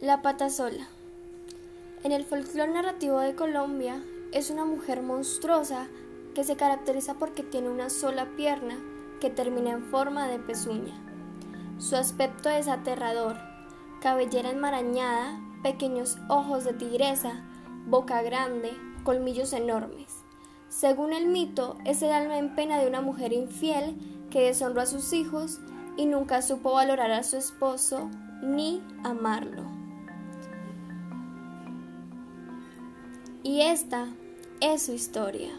La pata sola. En el folclore narrativo de Colombia es una mujer monstruosa que se caracteriza porque tiene una sola pierna que termina en forma de pezuña. Su aspecto es aterrador, cabellera enmarañada, pequeños ojos de tigresa, boca grande, colmillos enormes. Según el mito, es el alma en pena de una mujer infiel que deshonró a sus hijos y nunca supo valorar a su esposo ni amarlo. Y esta es su historia.